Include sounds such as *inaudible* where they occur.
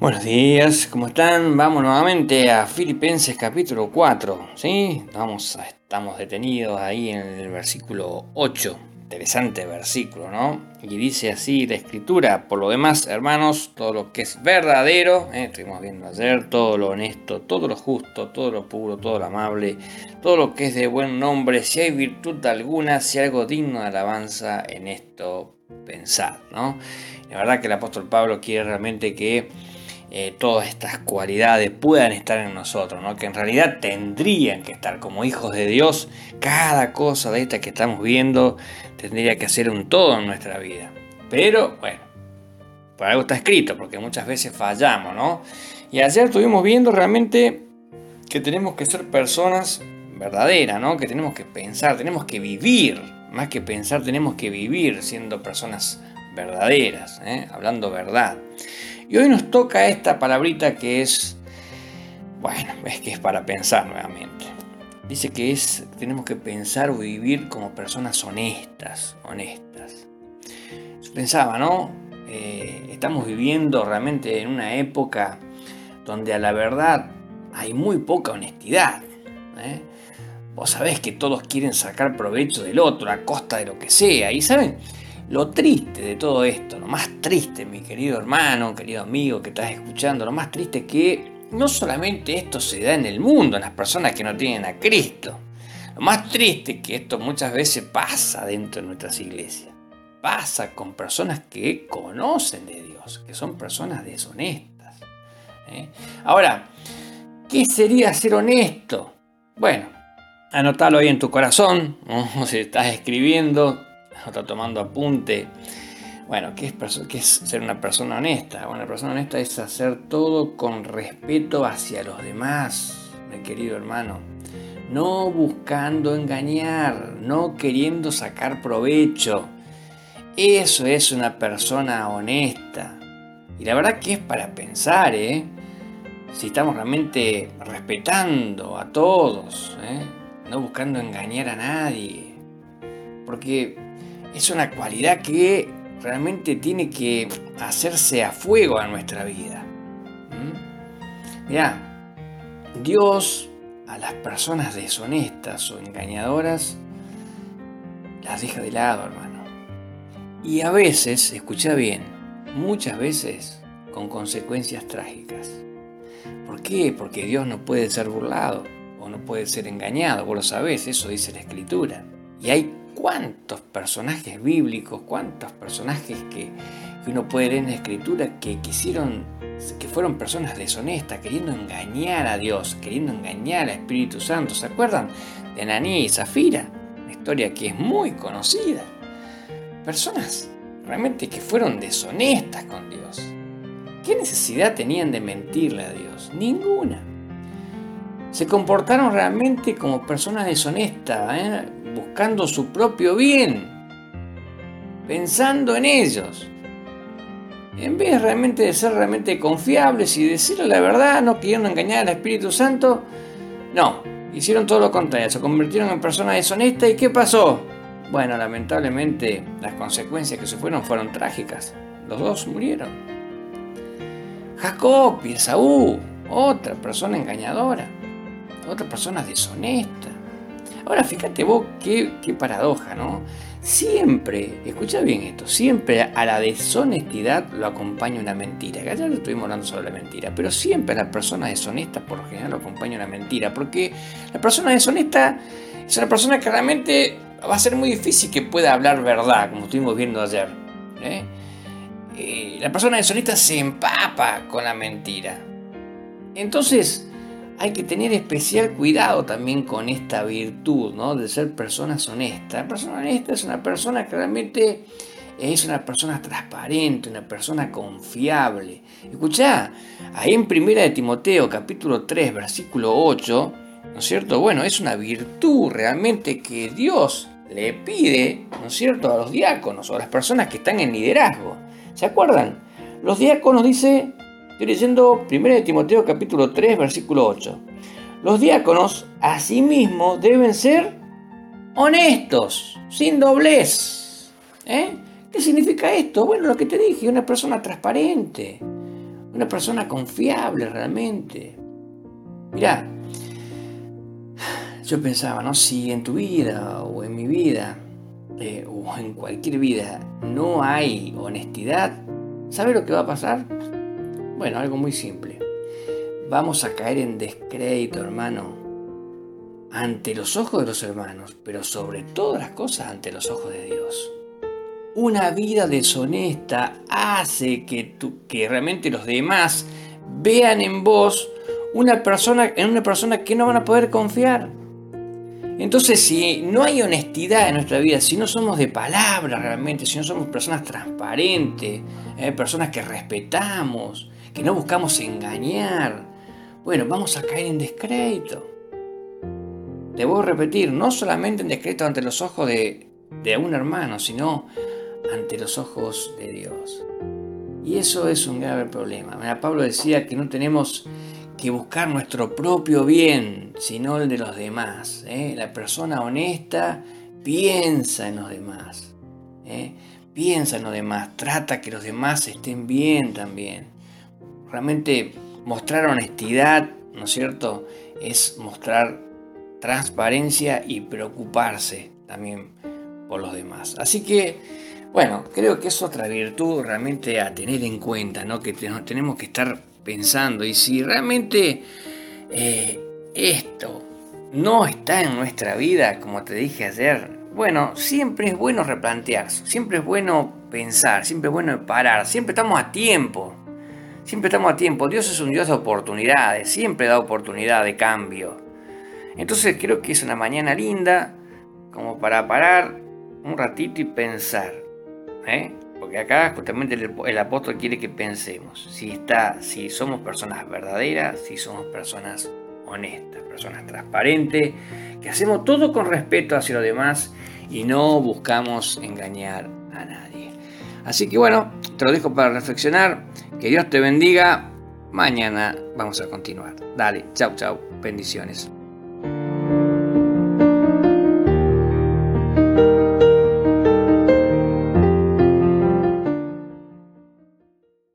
Buenos días, ¿cómo están? Vamos nuevamente a Filipenses capítulo 4, ¿sí? Vamos estamos detenidos ahí en el versículo 8. Interesante versículo, ¿no? Y dice así la escritura, por lo demás, hermanos, todo lo que es verdadero, ¿eh? estuvimos viendo ayer, todo lo honesto, todo lo justo, todo lo puro, todo lo amable, todo lo que es de buen nombre, si hay virtud alguna, si algo digno de alabanza, en esto pensad, ¿no? La verdad que el apóstol Pablo quiere realmente que eh, todas estas cualidades puedan estar en nosotros, ¿no? que en realidad tendrían que estar como hijos de Dios. Cada cosa de esta que estamos viendo tendría que ser un todo en nuestra vida. Pero bueno, por algo está escrito, porque muchas veces fallamos, ¿no? Y ayer estuvimos viendo realmente que tenemos que ser personas verdaderas, ¿no? Que tenemos que pensar, tenemos que vivir, más que pensar, tenemos que vivir siendo personas verdaderas, ¿eh? hablando verdad. Y hoy nos toca esta palabrita que es, bueno, es que es para pensar nuevamente. Dice que es, tenemos que pensar o vivir como personas honestas, honestas. Yo pensaba, ¿no? Eh, estamos viviendo realmente en una época donde a la verdad hay muy poca honestidad. ¿eh? Vos sabés que todos quieren sacar provecho del otro a costa de lo que sea. Y saben, lo triste de todo esto, lo más triste, mi querido hermano, querido amigo que estás escuchando, lo más triste es que no solamente esto se da en el mundo, en las personas que no tienen a Cristo. Lo más triste es que esto muchas veces pasa dentro de nuestras iglesias. Pasa con personas que conocen de Dios, que son personas deshonestas. ¿eh? Ahora, ¿qué sería ser honesto? Bueno, anótalo ahí en tu corazón, *laughs* o si estás escribiendo, *laughs* está tomando apunte. Bueno, ¿qué es, ¿qué es ser una persona honesta? Una persona honesta es hacer todo con respeto hacia los demás, mi querido hermano. No buscando engañar, no queriendo sacar provecho. Eso es una persona honesta. Y la verdad que es para pensar, ¿eh? Si estamos realmente respetando a todos, ¿eh? no buscando engañar a nadie. Porque es una cualidad que realmente tiene que hacerse a fuego a nuestra vida. ¿Mm? Mira, Dios a las personas deshonestas o engañadoras las deja de lado, hermano. Y a veces, escucha bien, muchas veces con consecuencias trágicas. ¿Por qué? Porque Dios no puede ser burlado o no puede ser engañado, vos lo sabés, eso dice la Escritura. Y hay cuántos personajes bíblicos, cuántos personajes que, uno puede leer en la escritura que quisieron, que fueron personas deshonestas, queriendo engañar a Dios, queriendo engañar al Espíritu Santo. ¿Se acuerdan de Ananí y Zafira? Una historia que es muy conocida. Personas realmente que fueron deshonestas con Dios. ¿Qué necesidad tenían de mentirle a Dios? Ninguna. Se comportaron realmente como personas deshonestas, ¿eh? buscando su propio bien, pensando en ellos. En vez realmente de ser realmente confiables y decirle la verdad, no queriendo engañar al Espíritu Santo, no, hicieron todo lo contrario, se convirtieron en personas deshonestas y ¿qué pasó? Bueno, lamentablemente las consecuencias que se fueron fueron trágicas. Los dos murieron. Jacob y Esaú, otra persona engañadora, otra persona deshonesta. Ahora fíjate vos qué, paradoja, ¿no? Siempre, escucha bien esto, siempre a la deshonestidad lo acompaña una mentira. Que ayer estuvimos hablando sobre la mentira, pero siempre a la persona deshonesta por lo general lo acompaña una mentira, porque la persona deshonesta es una persona que realmente va a ser muy difícil que pueda hablar verdad, como estuvimos viendo ayer. ¿eh? Eh, la persona deshonesta se empapa con la mentira. Entonces, hay que tener especial cuidado también con esta virtud, ¿no? De ser personas honestas. La persona honesta es una persona que realmente es una persona transparente, una persona confiable. Escuchá, ahí en Primera de Timoteo, capítulo 3, versículo 8, ¿no es cierto? Bueno, es una virtud realmente que Dios le pide, ¿no es cierto?, a los diáconos o a las personas que están en liderazgo. ¿Se acuerdan? Los diáconos dice Estoy leyendo 1 Timoteo capítulo 3, versículo 8. Los diáconos, asimismo, deben ser honestos, sin doblez. ¿Eh? ¿Qué significa esto? Bueno, lo que te dije, una persona transparente, una persona confiable realmente. Mirá, yo pensaba, ¿no? Si en tu vida o en mi vida eh, o en cualquier vida no hay honestidad, ¿sabe lo que va a pasar? Bueno, algo muy simple. Vamos a caer en descrédito, hermano, ante los ojos de los hermanos, pero sobre todas las cosas ante los ojos de Dios. Una vida deshonesta hace que, que realmente los demás vean en vos una persona, en una persona que no van a poder confiar. Entonces, si no hay honestidad en nuestra vida, si no somos de palabra realmente, si no somos personas transparentes, eh, personas que respetamos, que no buscamos engañar, bueno, vamos a caer en descrédito. Debo repetir, no solamente en descrédito ante los ojos de, de un hermano, sino ante los ojos de Dios. Y eso es un grave problema. Pablo decía que no tenemos que buscar nuestro propio bien, sino el de los demás. ¿eh? La persona honesta piensa en los demás. ¿eh? Piensa en los demás, trata que los demás estén bien también. Realmente mostrar honestidad, ¿no es cierto? Es mostrar transparencia y preocuparse también por los demás. Así que, bueno, creo que es otra virtud realmente a tener en cuenta, ¿no? Que tenemos que estar pensando y si realmente eh, esto no está en nuestra vida, como te dije ayer, bueno, siempre es bueno replantearse, siempre es bueno pensar, siempre es bueno parar, siempre estamos a tiempo, siempre estamos a tiempo. Dios es un Dios de oportunidades, siempre da oportunidad de cambio. Entonces creo que es una mañana linda como para parar un ratito y pensar. ¿eh? Porque acá justamente el, apóstol quiere que pensemos si, está, si somos personas verdaderas, si somos personas honestas, personas transparentes, que hacemos todo con respeto hacia los demás y no buscamos engañar a nadie. Así que bueno, te lo dejo para reflexionar. Que Dios te bendiga. Mañana vamos a continuar. Dale, chau, chau. Bendiciones.